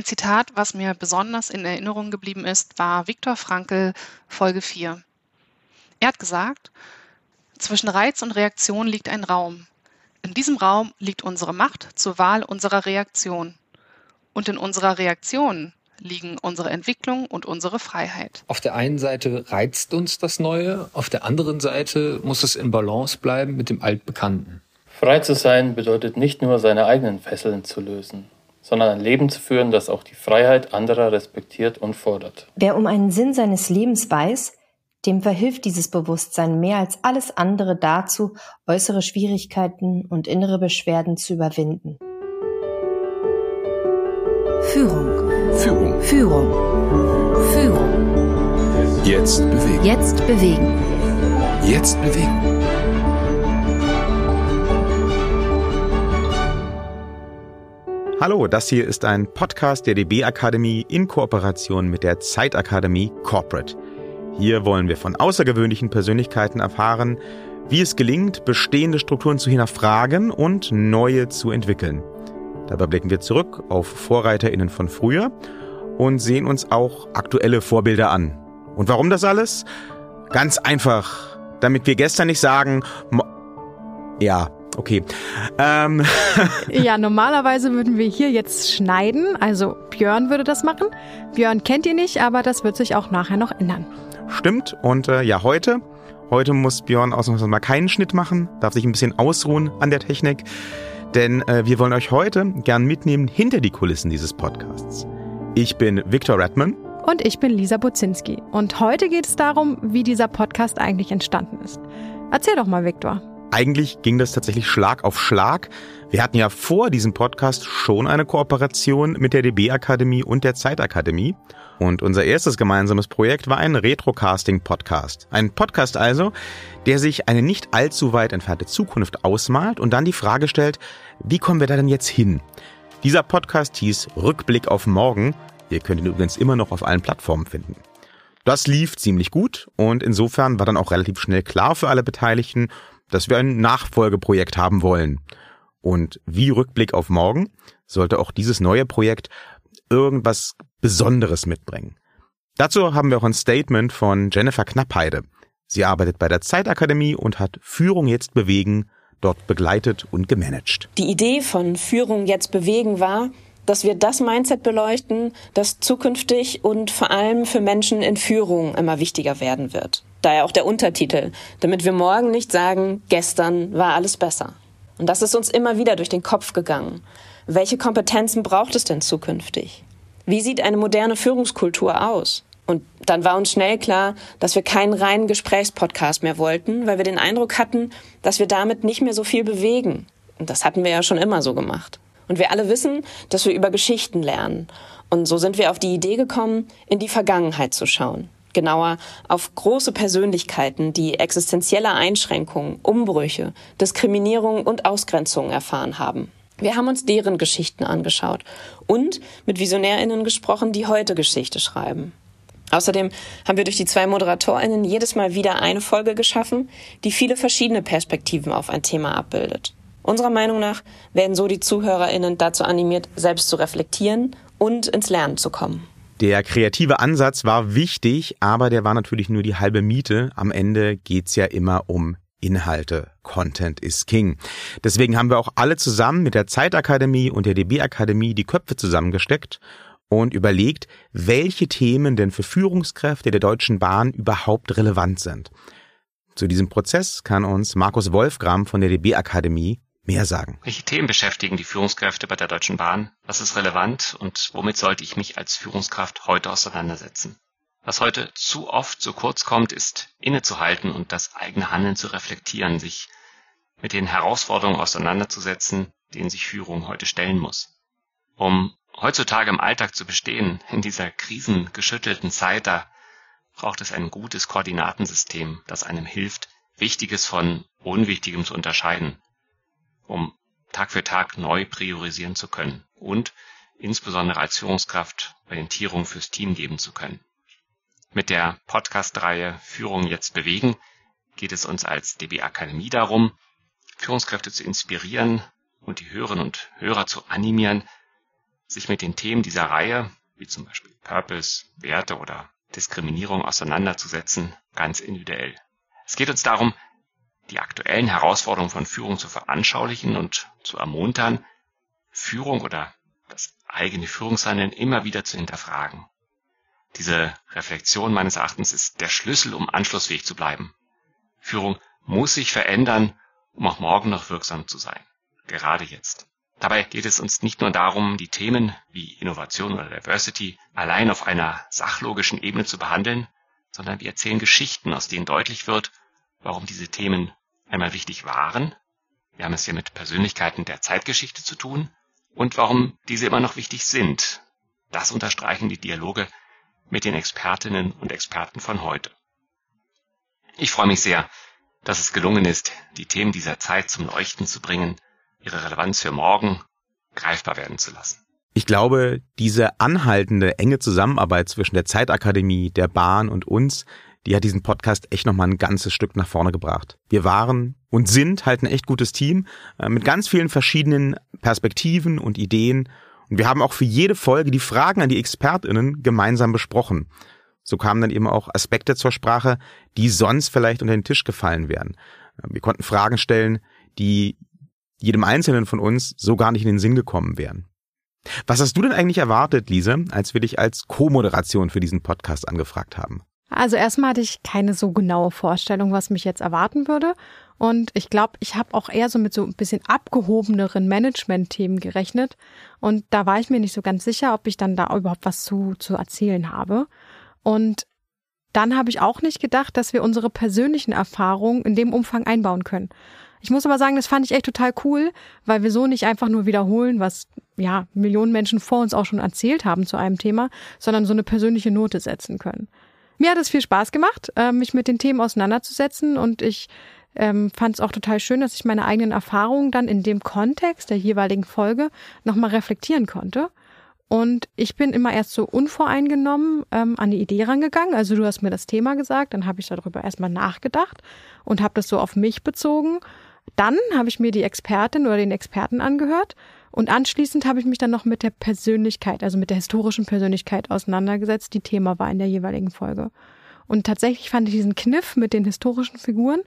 Ein Zitat, was mir besonders in Erinnerung geblieben ist, war Viktor Frankl, Folge 4. Er hat gesagt, zwischen Reiz und Reaktion liegt ein Raum. In diesem Raum liegt unsere Macht zur Wahl unserer Reaktion. Und in unserer Reaktion liegen unsere Entwicklung und unsere Freiheit. Auf der einen Seite reizt uns das Neue, auf der anderen Seite muss es in Balance bleiben mit dem Altbekannten. Frei zu sein bedeutet nicht nur seine eigenen Fesseln zu lösen, sondern ein Leben zu führen, das auch die Freiheit anderer respektiert und fordert. Wer um einen Sinn seines Lebens weiß, dem verhilft dieses Bewusstsein mehr als alles andere dazu, äußere Schwierigkeiten und innere Beschwerden zu überwinden. Führung. Führung. Führung. Führung. Jetzt bewegen. Jetzt bewegen. Jetzt bewegen. Hallo, das hier ist ein Podcast der DB Akademie in Kooperation mit der Zeitakademie Corporate. Hier wollen wir von außergewöhnlichen Persönlichkeiten erfahren, wie es gelingt, bestehende Strukturen zu hinterfragen und neue zu entwickeln. Dabei blicken wir zurück auf VorreiterInnen von früher und sehen uns auch aktuelle Vorbilder an. Und warum das alles? Ganz einfach, damit wir gestern nicht sagen, ja, okay. Ähm. ja, normalerweise würden wir hier jetzt schneiden, also Björn würde das machen. Björn kennt ihr nicht, aber das wird sich auch nachher noch ändern. Stimmt. Und äh, ja, heute, heute muss Björn ausnahmsweise mal keinen Schnitt machen, darf sich ein bisschen ausruhen an der Technik. Denn äh, wir wollen euch heute gern mitnehmen hinter die Kulissen dieses Podcasts. Ich bin Viktor Redman. Und ich bin Lisa Buzinski. Und heute geht es darum, wie dieser Podcast eigentlich entstanden ist. Erzähl doch mal, Viktor. Eigentlich ging das tatsächlich Schlag auf Schlag. Wir hatten ja vor diesem Podcast schon eine Kooperation mit der DB Akademie und der Zeitakademie. Und unser erstes gemeinsames Projekt war ein Retrocasting-Podcast. Ein Podcast also, der sich eine nicht allzu weit entfernte Zukunft ausmalt und dann die Frage stellt, wie kommen wir da denn jetzt hin? Dieser Podcast hieß Rückblick auf morgen. Ihr könnt ihn übrigens immer noch auf allen Plattformen finden. Das lief ziemlich gut und insofern war dann auch relativ schnell klar für alle Beteiligten, dass wir ein Nachfolgeprojekt haben wollen. Und wie Rückblick auf morgen sollte auch dieses neue Projekt irgendwas Besonderes mitbringen. Dazu haben wir auch ein Statement von Jennifer Knappheide. Sie arbeitet bei der Zeitakademie und hat Führung jetzt bewegen dort begleitet und gemanagt. Die Idee von Führung jetzt bewegen war, dass wir das Mindset beleuchten, das zukünftig und vor allem für Menschen in Führung immer wichtiger werden wird. Daher auch der Untertitel, damit wir morgen nicht sagen, gestern war alles besser. Und das ist uns immer wieder durch den Kopf gegangen. Welche Kompetenzen braucht es denn zukünftig? Wie sieht eine moderne Führungskultur aus? Und dann war uns schnell klar, dass wir keinen reinen Gesprächspodcast mehr wollten, weil wir den Eindruck hatten, dass wir damit nicht mehr so viel bewegen. Und das hatten wir ja schon immer so gemacht. Und wir alle wissen, dass wir über Geschichten lernen. Und so sind wir auf die Idee gekommen, in die Vergangenheit zu schauen. Genauer auf große Persönlichkeiten, die existenzielle Einschränkungen, Umbrüche, Diskriminierung und Ausgrenzung erfahren haben. Wir haben uns deren Geschichten angeschaut und mit Visionärinnen gesprochen, die heute Geschichte schreiben. Außerdem haben wir durch die zwei Moderatorinnen jedes Mal wieder eine Folge geschaffen, die viele verschiedene Perspektiven auf ein Thema abbildet. Unserer Meinung nach werden so die Zuhörerinnen dazu animiert, selbst zu reflektieren und ins Lernen zu kommen. Der kreative Ansatz war wichtig, aber der war natürlich nur die halbe Miete. Am Ende geht's ja immer um Inhalte. Content is King. Deswegen haben wir auch alle zusammen mit der Zeitakademie und der DB Akademie die Köpfe zusammengesteckt und überlegt, welche Themen denn für Führungskräfte der Deutschen Bahn überhaupt relevant sind. Zu diesem Prozess kann uns Markus Wolfgram von der DB Akademie mehr sagen. Welche Themen beschäftigen die Führungskräfte bei der Deutschen Bahn? Was ist relevant und womit sollte ich mich als Führungskraft heute auseinandersetzen? Was heute zu oft zu kurz kommt, ist innezuhalten und das eigene Handeln zu reflektieren, sich mit den Herausforderungen auseinanderzusetzen, denen sich Führung heute stellen muss. Um heutzutage im Alltag zu bestehen, in dieser krisengeschüttelten Zeit, da braucht es ein gutes Koordinatensystem, das einem hilft, Wichtiges von Unwichtigem zu unterscheiden, um Tag für Tag neu priorisieren zu können und insbesondere als Führungskraft Orientierung fürs Team geben zu können. Mit der Podcast-Reihe Führung jetzt bewegen geht es uns als DB Akademie darum, Führungskräfte zu inspirieren und die Hörerinnen und Hörer zu animieren, sich mit den Themen dieser Reihe, wie zum Beispiel Purpose, Werte oder Diskriminierung auseinanderzusetzen, ganz individuell. Es geht uns darum, die aktuellen Herausforderungen von Führung zu veranschaulichen und zu ermuntern, Führung oder das eigene Führungshandeln immer wieder zu hinterfragen. Diese Reflexion meines Erachtens ist der Schlüssel, um anschlussfähig zu bleiben. Führung muss sich verändern, um auch morgen noch wirksam zu sein. Gerade jetzt. Dabei geht es uns nicht nur darum, die Themen wie Innovation oder Diversity allein auf einer sachlogischen Ebene zu behandeln, sondern wir erzählen Geschichten, aus denen deutlich wird, warum diese Themen einmal wichtig waren. Wir haben es hier mit Persönlichkeiten der Zeitgeschichte zu tun und warum diese immer noch wichtig sind. Das unterstreichen die Dialoge mit den Expertinnen und Experten von heute. Ich freue mich sehr, dass es gelungen ist, die Themen dieser Zeit zum Leuchten zu bringen, ihre Relevanz für morgen greifbar werden zu lassen. Ich glaube, diese anhaltende enge Zusammenarbeit zwischen der Zeitakademie, der Bahn und uns, die hat diesen Podcast echt nochmal ein ganzes Stück nach vorne gebracht. Wir waren und sind halt ein echt gutes Team äh, mit ganz vielen verschiedenen Perspektiven und Ideen. Und wir haben auch für jede Folge die Fragen an die ExpertInnen gemeinsam besprochen. So kamen dann eben auch Aspekte zur Sprache, die sonst vielleicht unter den Tisch gefallen wären. Äh, wir konnten Fragen stellen, die jedem Einzelnen von uns so gar nicht in den Sinn gekommen wären. Was hast du denn eigentlich erwartet, Lise, als wir dich als Co-Moderation für diesen Podcast angefragt haben? Also erstmal hatte ich keine so genaue Vorstellung, was mich jetzt erwarten würde. Und ich glaube, ich habe auch eher so mit so ein bisschen abgehobeneren Management-Themen gerechnet. Und da war ich mir nicht so ganz sicher, ob ich dann da überhaupt was zu, zu erzählen habe. Und dann habe ich auch nicht gedacht, dass wir unsere persönlichen Erfahrungen in dem Umfang einbauen können. Ich muss aber sagen, das fand ich echt total cool, weil wir so nicht einfach nur wiederholen, was ja Millionen Menschen vor uns auch schon erzählt haben zu einem Thema, sondern so eine persönliche Note setzen können. Mir hat es viel Spaß gemacht, äh, mich mit den Themen auseinanderzusetzen und ich ähm, fand es auch total schön, dass ich meine eigenen Erfahrungen dann in dem Kontext der jeweiligen Folge nochmal reflektieren konnte. Und ich bin immer erst so unvoreingenommen ähm, an die Idee rangegangen. Also du hast mir das Thema gesagt, dann habe ich darüber erstmal nachgedacht und habe das so auf mich bezogen dann habe ich mir die Expertin oder den Experten angehört und anschließend habe ich mich dann noch mit der Persönlichkeit, also mit der historischen Persönlichkeit auseinandergesetzt, die Thema war in der jeweiligen Folge. Und tatsächlich fand ich diesen Kniff mit den historischen Figuren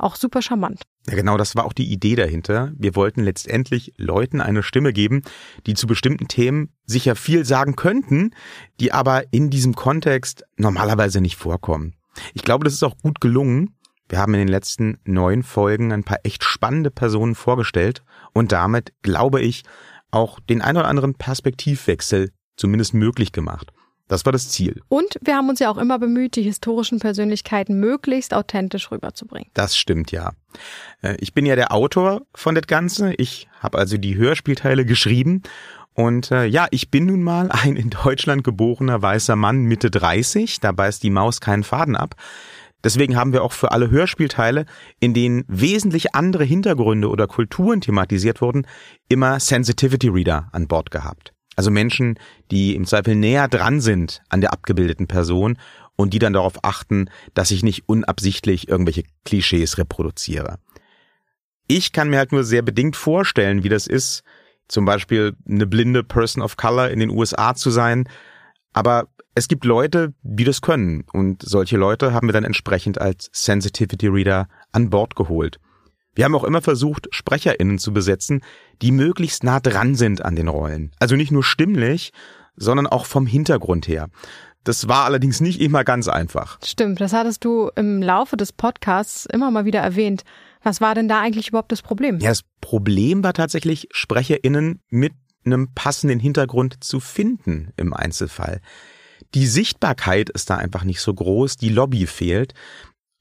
auch super charmant. Ja, genau, das war auch die Idee dahinter. Wir wollten letztendlich Leuten eine Stimme geben, die zu bestimmten Themen sicher viel sagen könnten, die aber in diesem Kontext normalerweise nicht vorkommen. Ich glaube, das ist auch gut gelungen. Wir haben in den letzten neun Folgen ein paar echt spannende Personen vorgestellt und damit, glaube ich, auch den ein oder anderen Perspektivwechsel zumindest möglich gemacht. Das war das Ziel. Und wir haben uns ja auch immer bemüht, die historischen Persönlichkeiten möglichst authentisch rüberzubringen. Das stimmt ja. Äh, ich bin ja der Autor von das Ganze. Ich habe also die Hörspielteile geschrieben. Und äh, ja, ich bin nun mal ein in Deutschland geborener weißer Mann Mitte 30. Da beißt die Maus keinen Faden ab. Deswegen haben wir auch für alle Hörspielteile, in denen wesentlich andere Hintergründe oder Kulturen thematisiert wurden, immer Sensitivity Reader an Bord gehabt. Also Menschen, die im Zweifel näher dran sind an der abgebildeten Person und die dann darauf achten, dass ich nicht unabsichtlich irgendwelche Klischees reproduziere. Ich kann mir halt nur sehr bedingt vorstellen, wie das ist, zum Beispiel eine blinde Person of Color in den USA zu sein, aber es gibt Leute, die das können und solche Leute haben wir dann entsprechend als Sensitivity Reader an Bord geholt. Wir haben auch immer versucht, SprecherInnen zu besetzen, die möglichst nah dran sind an den Rollen. Also nicht nur stimmlich, sondern auch vom Hintergrund her. Das war allerdings nicht immer ganz einfach. Stimmt, das hattest du im Laufe des Podcasts immer mal wieder erwähnt. Was war denn da eigentlich überhaupt das Problem? Ja, das Problem war tatsächlich, SprecherInnen mit einem passenden Hintergrund zu finden im Einzelfall. Die Sichtbarkeit ist da einfach nicht so groß, die Lobby fehlt.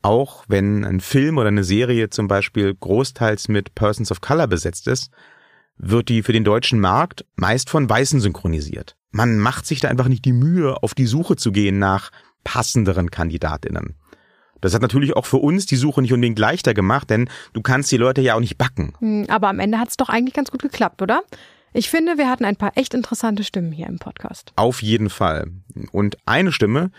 Auch wenn ein Film oder eine Serie zum Beispiel großteils mit Persons of Color besetzt ist, wird die für den deutschen Markt meist von Weißen synchronisiert. Man macht sich da einfach nicht die Mühe, auf die Suche zu gehen nach passenderen Kandidatinnen. Das hat natürlich auch für uns die Suche nicht unbedingt leichter gemacht, denn du kannst die Leute ja auch nicht backen. Hm, aber am Ende hat es doch eigentlich ganz gut geklappt, oder? Ich finde, wir hatten ein paar echt interessante Stimmen hier im Podcast. Auf jeden Fall. Und eine Stimme,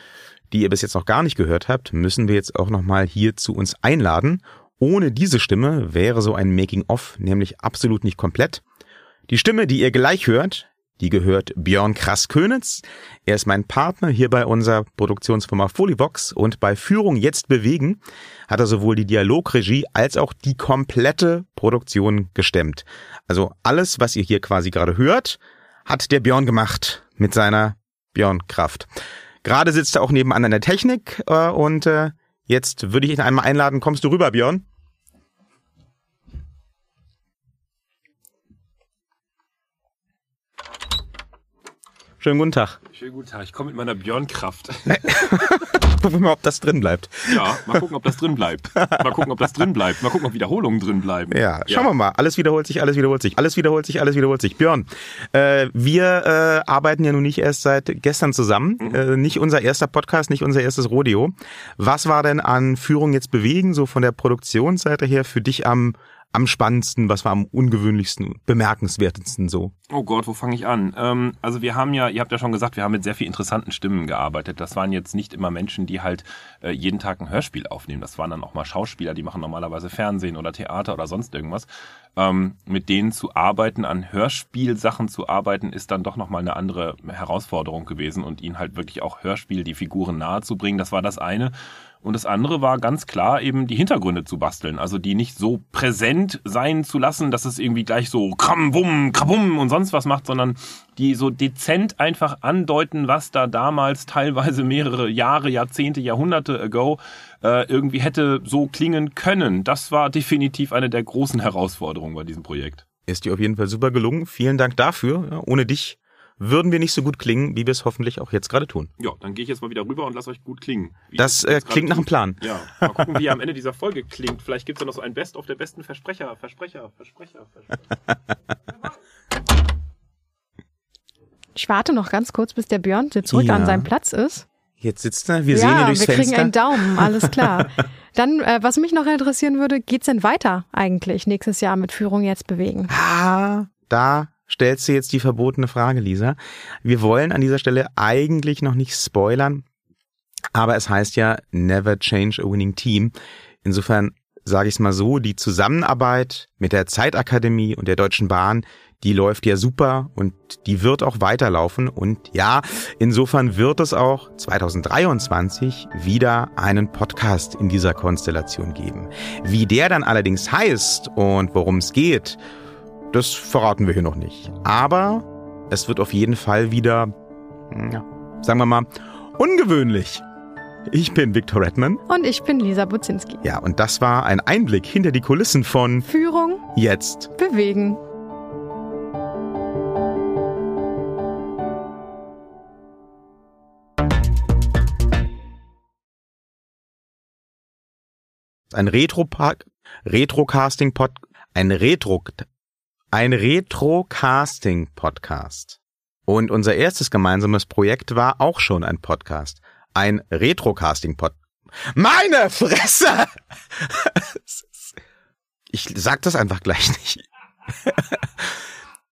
die ihr bis jetzt noch gar nicht gehört habt, müssen wir jetzt auch nochmal hier zu uns einladen. Ohne diese Stimme wäre so ein Making-of nämlich absolut nicht komplett. Die Stimme, die ihr gleich hört, Die gehört Björn Krass-Könitz. Er ist mein Partner hier bei unserer Produktionsfirma Folivox und bei Führung jetzt bewegen hat er sowohl die Dialogregie als auch die komplette Produktion gestemmt. Also alles, was ihr hier quasi gerade hört, hat der Björn gemacht mit seiner Björn-Kraft. Gerade sitzt er auch nebenan an der Technik äh, und äh, jetzt würde ich ihn einmal einladen. Kommst du rüber, Björn? Schönen guten Tag. Schönen guten Tag. Ich komme mit meiner Björnkraft. Gucken wir mal, ob das drin bleibt. Ja, mal gucken, ob das drin bleibt. Mal gucken, ob das drin bleibt. Mal gucken, ob Wiederholungen drin bleiben. Ja, schauen wir mal. Alles wiederholt sich, alles wiederholt sich, alles wiederholt sich, alles wiederholt sich. Björn, äh, wir äh, arbeiten ja nun nicht erst seit gestern zusammen. Mhm. Äh, nicht unser erster Podcast, nicht unser erstes Rodeo. Was war denn an Führung jetzt bewegen, so von der Produktionsseite her, für dich am am spannendsten, was war am ungewöhnlichsten, bemerkenswertesten so? Oh Gott, wo fange ich an? Ähm, also wir haben ja, ihr habt ja schon gesagt, wir haben mit sehr viel interessanten Stimmen gearbeitet. Das waren jetzt nicht immer Menschen, die halt äh, jeden Tag ein Hörspiel aufnehmen. Das waren dann auch mal Schauspieler, die machen normalerweise Fernsehen oder Theater oder sonst irgendwas. Ähm, mit denen zu arbeiten, an Hörspielsachen zu arbeiten, ist dann doch nochmal eine andere Herausforderung gewesen und ihnen halt wirklich auch Hörspiel, die Figuren nahe zu bringen. Das war das eine. Und das andere war ganz klar eben die Hintergründe zu basteln. Also die nicht so präsent sein zu lassen, dass es irgendwie gleich so kram, bum, krabum und sonst was macht, sondern die so dezent einfach andeuten, was da damals teilweise mehrere Jahre, Jahrzehnte, Jahrhunderte ago äh, irgendwie hätte so klingen können. Das war definitiv eine der großen Herausforderungen bei diesem Projekt. Ist dir auf jeden Fall super gelungen. Vielen Dank dafür. Ja, ohne dich würden wir nicht so gut klingen, wie wir es hoffentlich auch jetzt gerade tun. Ja, dann gehe ich jetzt mal wieder rüber und lass euch gut klingen. Das äh, klingt nach einem. Plan. Ja, mal gucken, wie ihr am Ende dieser Folge klingt. Vielleicht gibt's ja noch so ein Best of der besten Versprecher, Versprecher, Versprecher, Versprecher. Ich warte noch ganz kurz, bis der Björn zurück Ja. an seinem Platz ist. Jetzt sitzt er, wir ja, sehen ihn durchs wir kriegen Fenster. einen Daumen, alles klar. Dann, äh, was mich noch interessieren würde, geht's denn weiter eigentlich nächstes Jahr mit Führung jetzt bewegen? Ah, da stellst du jetzt die verbotene Frage, Lisa. Wir wollen an dieser Stelle eigentlich noch nicht spoilern, aber es heißt ja never change a winning team. Insofern sage ich es mal so, die Zusammenarbeit mit der Zeitakademie und der Deutschen Bahn, die läuft ja super und die wird auch weiterlaufen. Und ja, insofern wird es auch 2023 wieder einen Podcast in dieser Konstellation geben. Wie der dann allerdings heißt und worum es geht, das verraten wir hier noch nicht. Aber es wird auf jeden Fall wieder, ja, sagen wir mal, ungewöhnlich. Ich bin Victor Redman. Und ich bin Lisa Buzinski. Ja, und das war ein Einblick hinter die Kulissen von Führung Jetzt. bewegen. Ein Retro Retrocasting Pod ein Retro ein Retrocasting Podcast. Und unser erstes gemeinsames Projekt war auch schon ein Podcast, ein Retrocasting Pod. Meine Fresse! Ich sag das einfach gleich nicht.